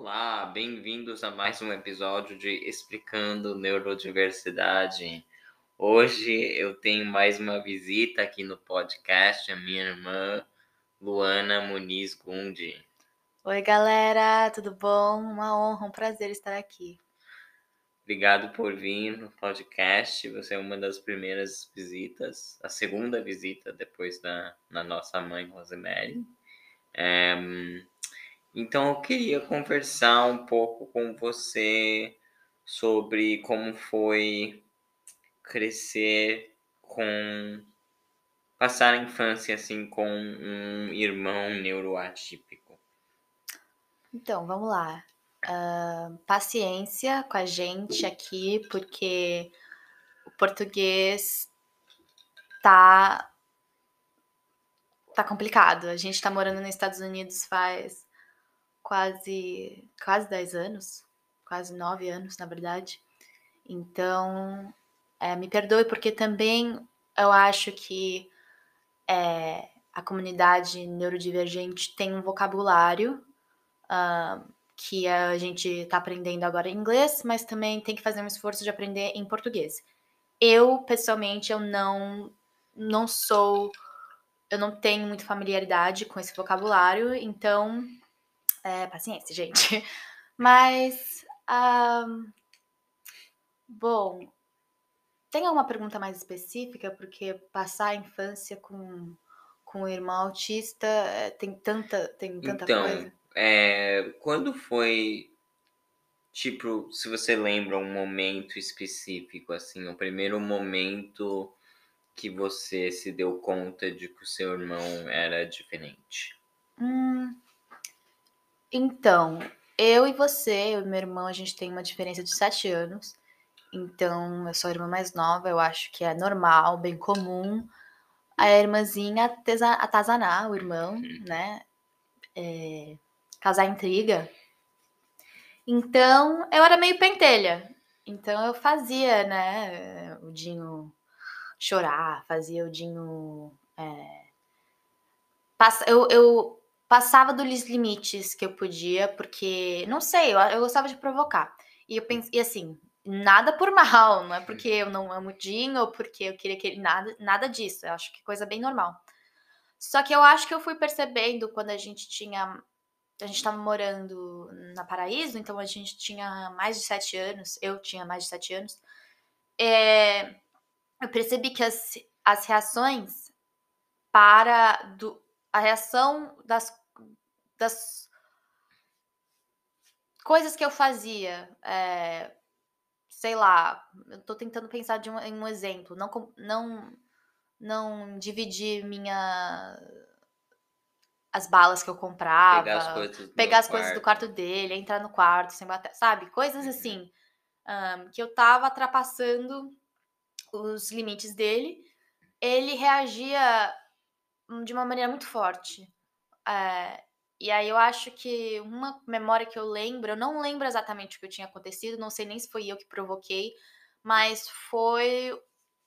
Olá, bem-vindos a mais um episódio de Explicando Neurodiversidade. Hoje eu tenho mais uma visita aqui no podcast, a minha irmã Luana Muniz Gundi. Oi, galera, tudo bom? Uma honra, um prazer estar aqui. Obrigado por vir no podcast. Você é uma das primeiras visitas, a segunda visita depois da, da nossa mãe Rosemary. É, então eu queria conversar um pouco com você sobre como foi crescer com passar a infância assim com um irmão neuroatípico. Então, vamos lá. Uh, paciência com a gente aqui, porque o português tá tá complicado. A gente tá morando nos Estados Unidos faz quase quase 10 anos, quase 9 anos, na verdade. Então, é, me perdoe porque também eu acho que é, a comunidade neurodivergente tem um vocabulário uh, que a gente está aprendendo agora em inglês, mas também tem que fazer um esforço de aprender em português. Eu, pessoalmente, eu não, não sou, eu não tenho muita familiaridade com esse vocabulário, então é, paciência, gente. Mas, um, bom, tem alguma pergunta mais específica? Porque passar a infância com, com um irmão autista é, tem tanta, tem tanta então, coisa. É, quando foi, tipo, se você lembra um momento específico, assim, o primeiro momento que você se deu conta de que o seu irmão era diferente? Hum, então, eu e você, eu e meu irmão, a gente tem uma diferença de sete anos. Então, eu sou a irmã mais nova, eu acho que é normal, bem comum. A irmãzinha atazanar o irmão, né? É, causar intriga. Então, eu era meio pentelha. Então, eu fazia, né? O Dinho chorar, fazia o Dinho. É, passa, eu, eu passava dos limites que eu podia, porque, não sei, eu, eu gostava de provocar. E eu pensei, e assim, nada por mal, não é porque eu não amo Jim ou porque eu queria que ele. Nada, nada disso, eu acho que é coisa bem normal. Só que eu acho que eu fui percebendo quando a gente tinha. A gente estava morando na Paraíso, então a gente tinha mais de sete anos, eu tinha mais de sete anos. É, eu percebi que as, as reações para do, a reação das, das coisas que eu fazia, é, sei lá, eu tô tentando pensar de um, em um exemplo, não, não, não dividir minha as balas que eu comprava, pegar as coisas do, pegar as coisas do quarto dele, entrar no quarto sem bater, sabe? Coisas uhum. assim um, que eu tava ultrapassando os limites dele. Ele reagia de uma maneira muito forte. É, e aí eu acho que uma memória que eu lembro, eu não lembro exatamente o que tinha acontecido, não sei nem se foi eu que provoquei, mas foi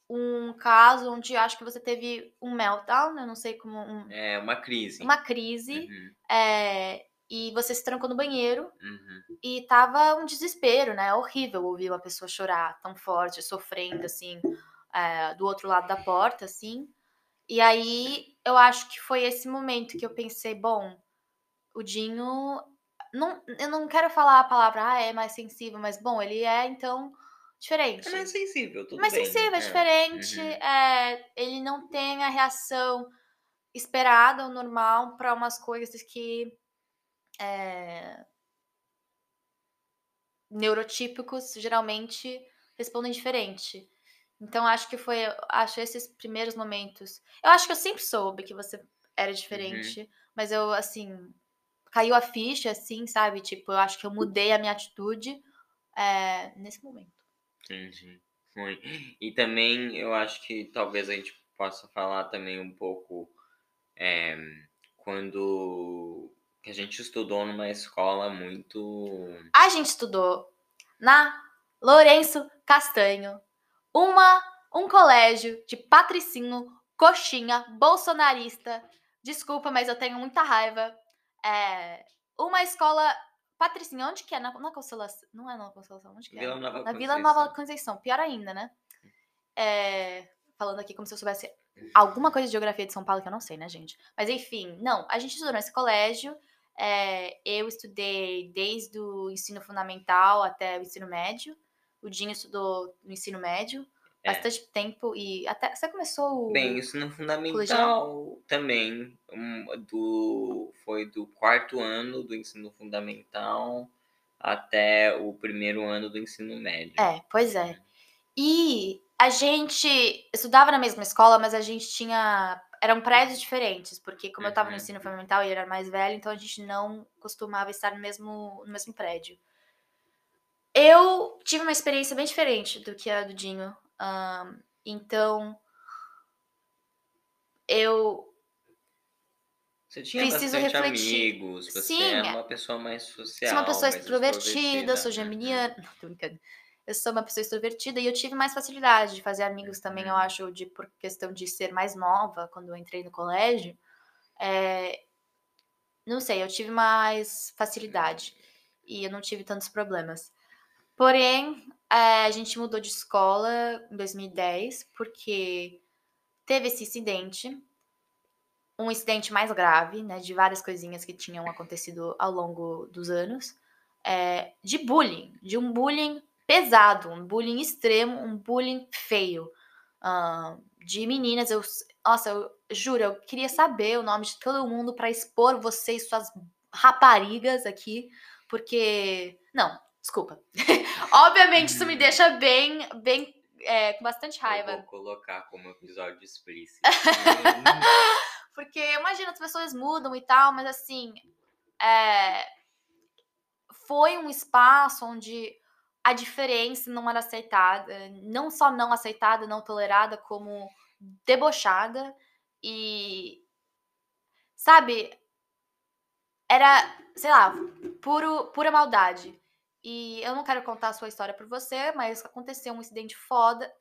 um caso onde acho que você teve um meltdown, eu não sei como. Um, é, uma crise. Uma crise. Uhum. É, e você se trancou no banheiro uhum. e tava um desespero, né? Horrível ouvir uma pessoa chorar tão forte, sofrendo, assim, é, do outro lado da porta, assim. E aí eu acho que foi esse momento que eu pensei, bom, o Dinho. Não, eu não quero falar a palavra, ah, é mais sensível, mas bom, ele é então diferente. É mais sensível, tudo mais bem. Mais sensível, é, é diferente. Uhum. É, ele não tem a reação esperada ou normal para umas coisas que é, neurotípicos geralmente respondem diferente. Então acho que foi, acho esses primeiros momentos. Eu acho que eu sempre soube que você era diferente, uhum. mas eu assim caiu a ficha, assim, sabe? Tipo, eu acho que eu mudei a minha atitude é, nesse momento. Entendi. E também eu acho que talvez a gente possa falar também um pouco é, quando que a gente estudou numa escola muito. A gente estudou na Lourenço Castanho, uma, um colégio de patricinho, coxinha, bolsonarista. Desculpa, mas eu tenho muita raiva. É, uma escola Patricinha, onde que é? Na, na Consolação. Não é na Consolação, onde que é? Vila Nova na Vila Conceição. Nova Conceição. Pior ainda, né? É, falando aqui como se eu soubesse alguma coisa de geografia de São Paulo que eu não sei, né, gente? Mas enfim, não, a gente estudou nesse colégio. é, eu estudei desde o ensino fundamental até o ensino médio. O Dinho estudou no ensino médio É. bastante tempo e até você começou o Bem, isso no fundamental Colegial? também. um, do, foi do quarto ano do ensino fundamental até o primeiro ano do ensino médio. É, pois é. E a gente estudava na mesma escola, mas a gente tinha. Eram prédios diferentes, porque como eu tava no Uhum. ensino fundamental e ele era mais velho, então a gente não costumava estar no mesmo, no mesmo prédio. Eu tive uma experiência bem diferente do que a do Dinho. ahn, então. Eu. Você tinha Preciso bastante refletir. amigos, você Sim, é é- uma pessoa mais social. sou uma pessoa extrovertida, sou Uhum. geminiana. Não, tô brincando. Eu sou uma pessoa extrovertida e eu tive mais facilidade de fazer amigos também, eu Uhum. acho, de, por questão de ser mais nova, quando eu entrei no colégio. É, não sei, eu tive mais facilidade e eu não tive tantos problemas. Porém, é, a gente mudou de escola em 2010 porque teve esse incidente, um incidente mais grave, né, de várias coisinhas que tinham acontecido ao longo dos anos, é, de bullying, de um bullying pesado, um bullying extremo, um bullying feio, ah, de meninas. Eu, nossa, eu juro, eu queria saber o nome de todo mundo para expor vocês, suas raparigas aqui, porque não, desculpa. Obviamente isso me deixa bem, bem, é, com bastante Eu raiva. vou colocar como episódio explícito. Porque imagina, as pessoas mudam e tal, mas assim, é, foi um espaço onde a diferença não era aceitada, não só não aceitada, não tolerada, como debochada e sabe, era, sei lá, puro, pura maldade. E eu não quero contar a sua história pra você, mas aconteceu um incidente foda.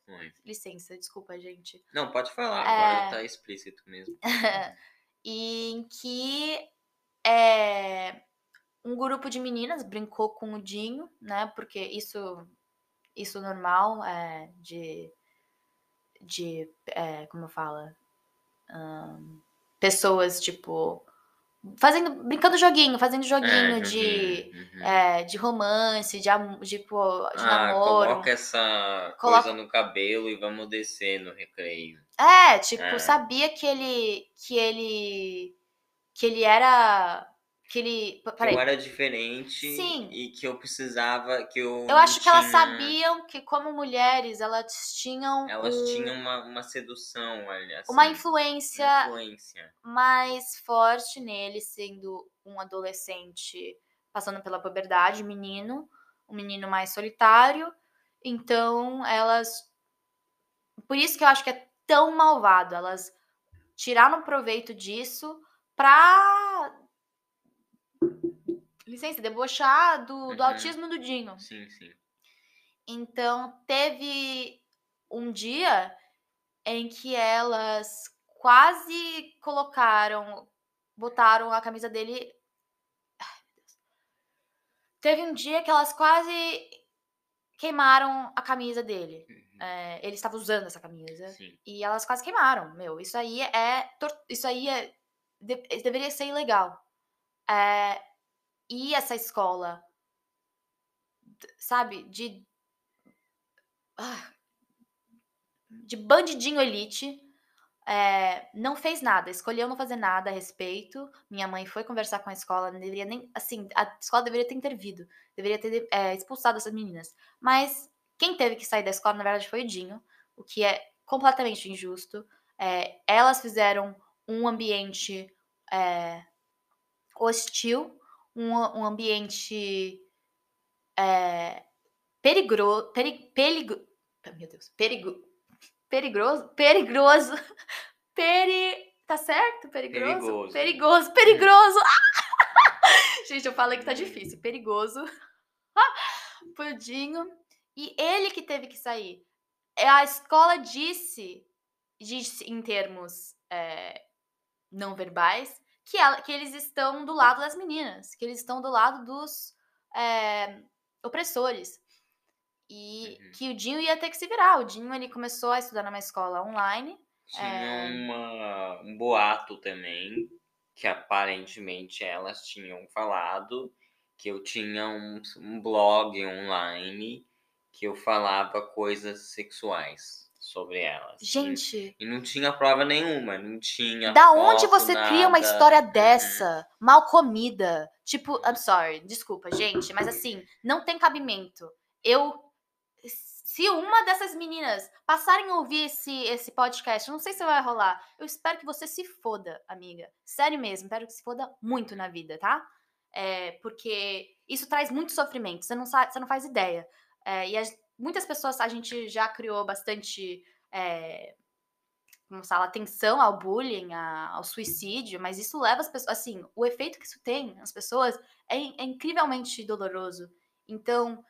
Licença, desculpa, gente. Não, pode falar, É. agora tá explícito mesmo. e em que é, um grupo de meninas brincou com o Dinho, né? Porque isso, isso normal é, de, de é, como fala, Ahn, pessoas tipo fazendo, brincando joguinho, fazendo joguinho É, de uhum. é, de romance, de, de, de Ah, namoro. coloca essa Coloca- coisa no cabelo e vamos descer no recreio. É, tipo, É. sabia que ele que ele que ele era que ele, peraí. eu era diferente Sim. e que eu precisava, que eu Eu acho que elas tinha- sabiam que como mulheres elas tinham Elas um- tinham uma, uma sedução, olha, assim, uma influência uma influência. mais forte nele, sendo um adolescente passando pela puberdade, menino, um menino mais solitário. Então, elas. Por isso que eu acho que é tão malvado. Elas tiraram proveito disso pra. Licença, debochar do, do Uhum. autismo do Dinho. Sim, sim. Então, teve um dia em que elas quase colocaram, botaram a camisa dele. Ai, meu Deus. Teve um dia que elas quase queimaram a camisa dele. Uhum. É, ele estava usando essa camisa. Sim. E elas quase queimaram. Meu, isso aí é. Isso aí é. de- deveria ser ilegal. É, e essa escola, sabe, de. ah, de bandidinho elite, é, não fez nada, escolheu não fazer nada a respeito. Minha mãe foi conversar com a escola, não deveria nem. Assim, a escola deveria ter intervido, deveria ter é, expulsado essas meninas. Mas quem teve que sair da escola, na verdade, foi o Dinho, o que é completamente injusto. É, elas fizeram um ambiente hostil, um, um ambiente é, perigro, peri, perigo, meu Deus, perigo, perigoso, perigoso, peri, tá certo? Perigoso, Perigoso. perigoso, perigoso. Gente, eu falei que tá difícil, perigoso. Pudinho. E ele que teve que sair. É, A escola disse, disse em termos é, não verbais, que, ela- que eles estão do lado das meninas, que eles estão do lado dos, é, opressores. E Uhum. que o Dinho ia ter que se virar. O Dinho ele começou a estudar numa escola online. Tinha É. uma, um boato também, que aparentemente elas tinham falado que eu tinha um, um blog online que eu falava coisas sexuais sobre elas. Gente, E não tinha prova nenhuma, não tinha. da onde foto, você cria uma nada. história Uhum. dessa? Mal comida. Tipo, I'm sorry, desculpa, gente, mas assim, não tem cabimento. Eu. Se uma dessas meninas passarem a ouvir esse, esse podcast, eu não sei se vai rolar. Eu espero que você se foda, amiga. Sério mesmo, espero que se foda muito na vida, tá? É, porque isso traz muito sofrimento, você não, sabe, você não faz ideia. É, e as- muitas pessoas, a gente já criou bastante. É, como fala, atenção ao bullying, a- ao suicídio, mas isso leva as pessoas. Assim, o efeito que isso tem nas pessoas é, é incrivelmente doloroso. Então,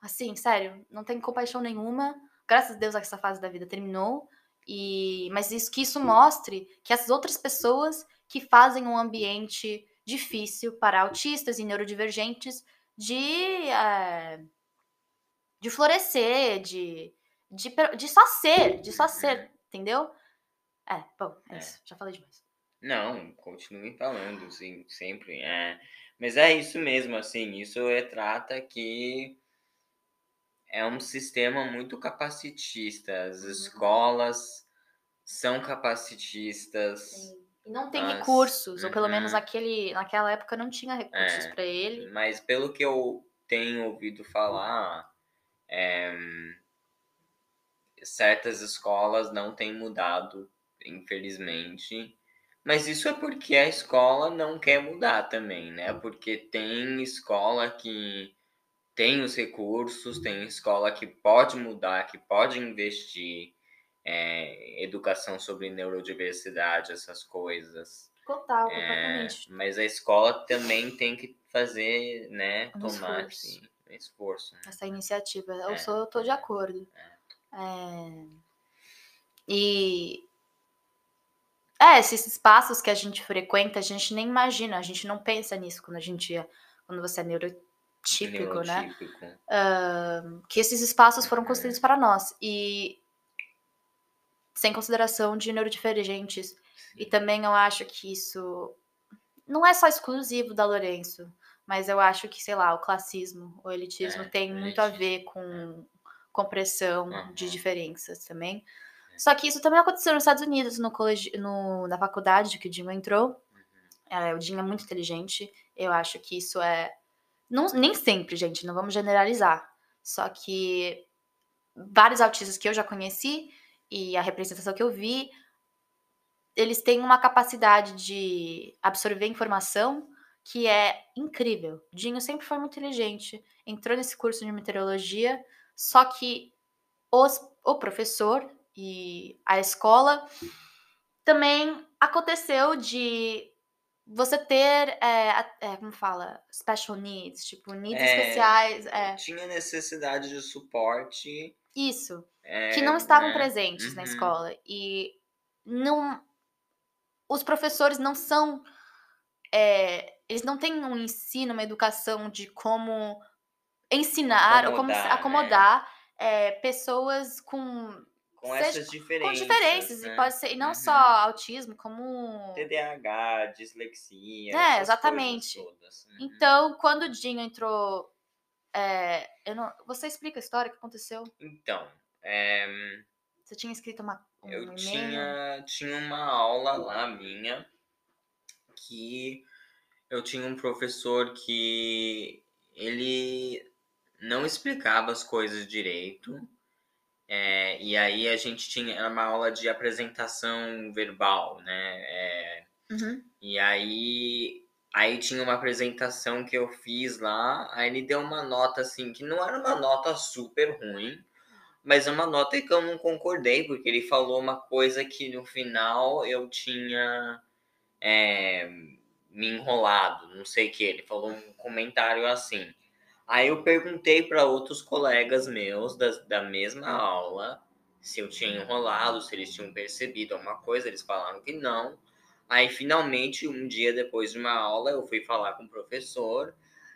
assim, sério, não tem compaixão nenhuma. Graças a Deus essa fase da vida terminou. E, mas isso que isso mostre que as outras pessoas que fazem um ambiente difícil para autistas e neurodivergentes de, eh, de florescer, de, de, de só ser, de só ser, entendeu? É, bom, é, É. isso, já falei demais. Não, continue falando, sim, sempre. É. Mas é isso mesmo, assim, isso retrata que é um sistema muito capacitista. As Uhum. escolas são capacitistas, E não tem Mas- recursos, ou pelo menos Uhum. aquele, naquela época não tinha recursos É. pra ele. mas pelo que eu tenho ouvido falar, é, certas escolas não têm mudado, infelizmente. Mas isso é porque a escola não quer mudar também, né? Porque tem escola que tem os recursos, tem escola que pode mudar, que pode investir é, educação sobre neurodiversidade, essas coisas. Total, É, completamente. mas a escola também tem que fazer, né, Um tomar esforço. esse um esforço. né? Essa iniciativa. Eu É. sou, eu tô de acordo. É, E é, esses espaços que a gente frequenta, a gente nem imagina, a gente não pensa nisso quando a gente é- quando você é neurotípico, né? Neurotípico. que esses espaços foram Uhum. construídos para nós e sem consideração de neurodivergentes. E também eu acho que isso não é só exclusivo da Lourenço, mas eu acho que, sei lá, o classismo, o elitismo É, tem muito a elitismo, ver com compressão de Uhum. diferenças também. É. Só que isso também aconteceu nos Estados Unidos, no colegi no, na faculdade que o Dinho entrou. Uhum. É, o Dinho é muito inteligente. Eu acho que isso é. Não, nem sempre, gente, não vamos generalizar. Só que vários autistas que eu já conheci e a representação que eu vi, eles têm uma capacidade de absorver informação que é incrível. Dinho sempre foi muito inteligente, entrou nesse curso de meteorologia, só que os, o professor e a escola também aconteceu de você ter, é, é, como fala, special needs, tipo, needs É, especiais, é, Tinha necessidade de suporte. isso, é, que não estavam né? presentes na Uhum. escola. E não, os professores não são, é, eles não têm um ensino, uma educação de como ensinar ou como Acomodar, né? acomodar é, pessoas com Com Seja- essas diferenças. com diferenças né? e pode ser e não Uhum. só autismo como TDAH, dislexia. É, essas exatamente. todas. Uhum. então quando o Dinho entrou é, eu não você explica a história que aconteceu Então, é, você tinha escrito uma um eu tinha, tinha uma aula lá minha que eu tinha um professor que ele não explicava as coisas direito. é, e aí a gente tinha era uma aula de apresentação verbal, né? É, Uhum. e aí, aí tinha uma apresentação que eu fiz lá, aí ele deu uma nota assim, que não era uma nota super ruim, mas é uma nota que eu não concordei, porque ele falou uma coisa que no final eu tinha é, me enrolado, não sei o que, ele falou um comentário assim. Aí eu perguntei para outros colegas meus da, da mesma aula se eu tinha enrolado, se eles tinham percebido alguma coisa, eles falaram que não. Aí finalmente, um dia depois de uma aula, eu fui falar com o professor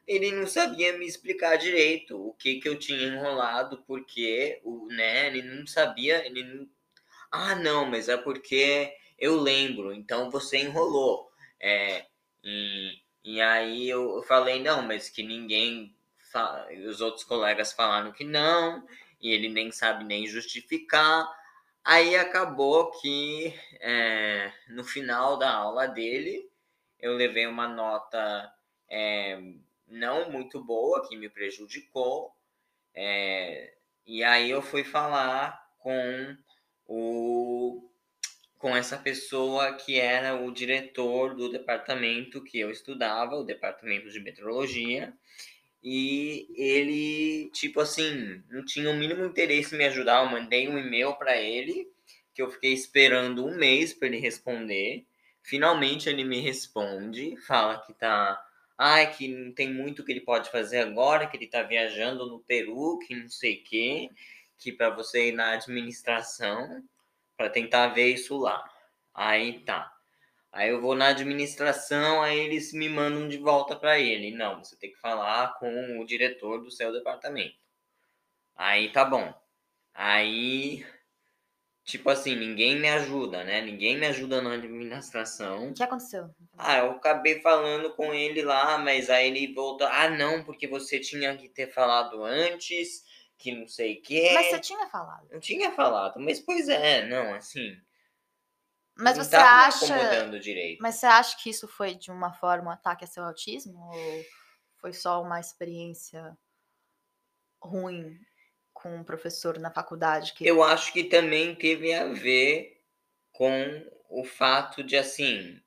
ele não sabia me explicar direito o que que eu tinha enrolado, porque o, né, ele não sabia, ele não... Ah, não, mas é porque eu lembro, então você enrolou. É, e, aí eu falei, não, mas que ninguém, os outros colegas falaram que não, e ele nem sabe nem justificar. Aí acabou que é, no final da aula dele eu levei uma nota é, não muito boa, que me prejudicou. É, e aí eu fui falar com o com essa pessoa que era o diretor do departamento que eu estudava, o departamento de meteorologia, e ele, tipo assim, não tinha o mínimo interesse em me ajudar. Eu mandei um e-mail para ele, que eu fiquei esperando um mês para ele responder. Finalmente ele me responde, fala que tá. Ai, que não tem muito que ele pode fazer agora, que ele tá viajando no Peru, que não sei o quê, que para você ir na administração para tentar ver isso lá. Aí tá. Aí eu vou na administração, aí eles me mandam de volta para ele. Não, você tem que falar com o diretor do seu departamento. Aí tá bom. Aí, tipo assim, ninguém me ajuda, né? Ninguém me ajuda na administração. O que aconteceu? Ah, eu acabei falando com ele lá, mas aí ele voltou. Ah, não, porque você tinha que ter falado antes que não sei o quê. Mas você tinha falado. Eu tinha falado, mas pois é, não, assim. Mas não você tava acha. acomodando direito. Mas você acha que isso foi de uma forma um ataque a seu autismo? Ou foi só uma experiência ruim com um professor na faculdade? Que... Eu acho que também teve a ver com o fato de, assim,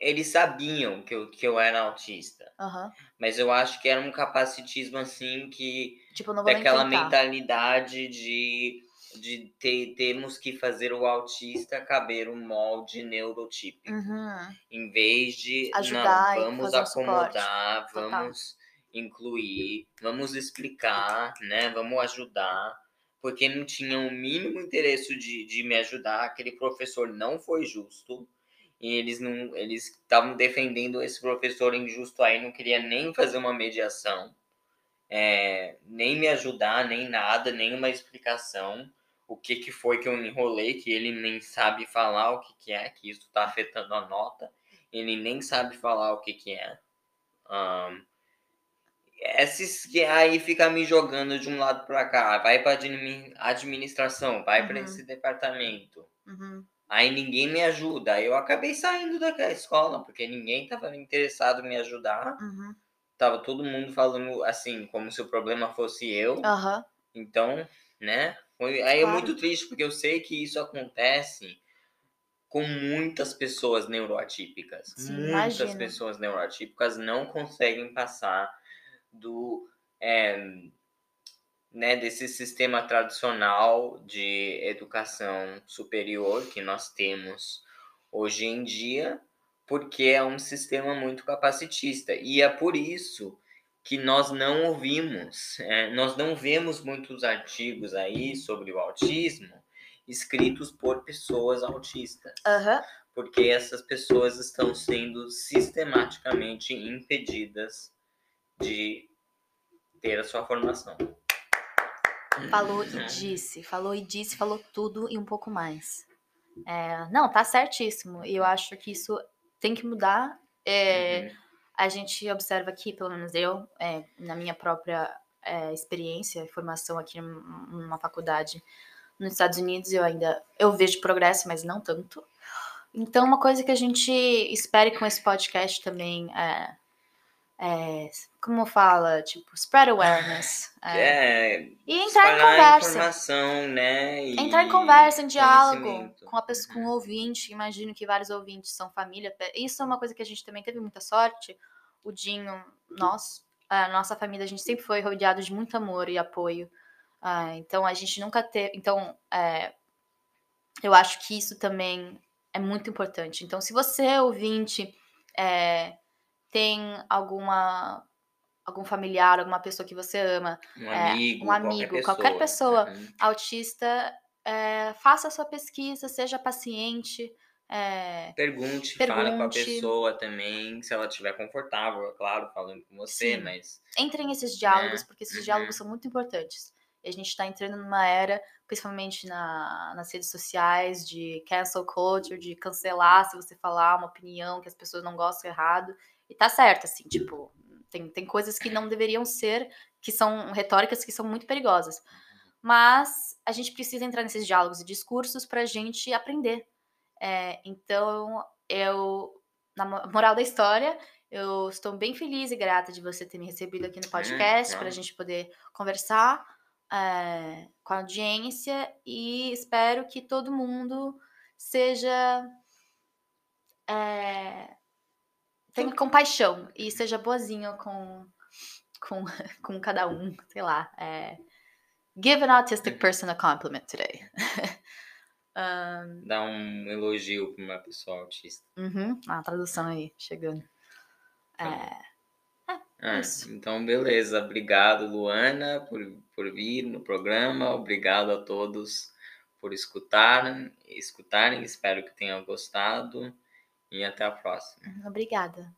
eles sabiam que eu, que eu era autista. Aham. Mas eu acho que era um capacitismo, assim, que... Tipo, não vou Daquela mentalidade de, de ter, temos que fazer o autista caber um molde neurotípico. Uhum. Em vez de, Ajudar não, vamos fazer um acomodar, Total. vamos incluir, vamos explicar, né? Vamos ajudar. Porque não tinham o mínimo interesse de, de me ajudar. Aquele professor não foi justo. E eles não eles estavam defendendo esse professor injusto aí, não queria nem fazer uma mediação, é, nem me ajudar, nem nada, nenhuma explicação. O que, que foi que eu enrolei, que ele nem sabe falar o que, que é, que isso está afetando a nota. Ele nem sabe falar o que, que é. Ahn, esses que aí fica me jogando de um lado para cá, vai para administração, vai para Uhum. esse departamento. Uhum. Aí ninguém me ajuda. Aí eu acabei saindo daquela escola, porque ninguém estava interessado em me ajudar. Uhum. Tava todo mundo falando assim, como se o problema fosse eu. Aham. Então, né? Foi, aí é Claro. muito triste, porque eu sei que isso acontece com muitas pessoas neuroatípicas. Sim, muitas imagino. pessoas neuroatípicas não conseguem passar do. é, né, desse sistema tradicional de educação superior que nós temos hoje em dia, porque é um sistema muito capacitista. E é por isso que nós não ouvimos, é, nós não vemos muitos artigos aí sobre o autismo escritos por pessoas autistas, Aham. porque essas pessoas estão sendo sistematicamente impedidas de ter a sua formação. Falou e disse, falou e disse, falou tudo e um pouco mais. É, não, tá certíssimo. E eu acho que isso tem que mudar. É, Uhum. A gente observa aqui, pelo menos eu, é, na minha própria é, experiência e formação aqui num- numa faculdade nos Estados Unidos, eu ainda eu vejo progresso, mas não tanto. Então, uma coisa que a gente espere com esse podcast também é, é como fala, tipo, spread awareness. é, É, e entrar em conversa. informação, né? e Entrar em conversa, em diálogo com a pessoa, com o ouvinte. Imagino que vários ouvintes são família. Isso é uma coisa que a gente também teve muita sorte. O Dinho, nós, a nossa família, a gente sempre foi rodeado de muito amor e apoio. Ah, então a gente nunca teve. Então, é, eu acho que isso também é muito importante. Então, se você, ouvinte, é, tem alguma algum familiar, alguma pessoa que você ama, Um é, amigo, um amigo, qualquer pessoa. Uhum. autista, é, faça a sua pesquisa, seja paciente, É, Pergunte, fale com a Pergunte. pessoa também, se ela estiver confortável, é claro, falando com você, Sim. mas entrem nesses diálogos, porque esses uhum. diálogos são muito importantes. E a gente está entrando numa era, principalmente na, nas redes sociais, de cancel culture, de cancelar se você falar uma opinião que as pessoas não gostam errado. E tá certo, assim, tipo, tem, tem coisas que não deveriam ser, que são retóricas que são muito perigosas. Mas a gente precisa entrar nesses diálogos e discursos para a gente aprender. É, então, eu, na mo- moral da história, eu estou bem feliz e grata de você ter me recebido aqui no podcast para a gente poder conversar é, com a audiência e espero que todo mundo seja. é, tenha compaixão e seja boazinho com, com, com cada um, sei lá. É, give an autistic person a compliment today. Dá um elogio para uma pessoa autista. Uhum, a tradução aí, chegando. É, Ah, Isso. então, beleza. Obrigado, Luana, por, por vir no programa. Obrigado a todos por escutarem, escutarem. Espero que tenham gostado. E até a próxima. obrigada.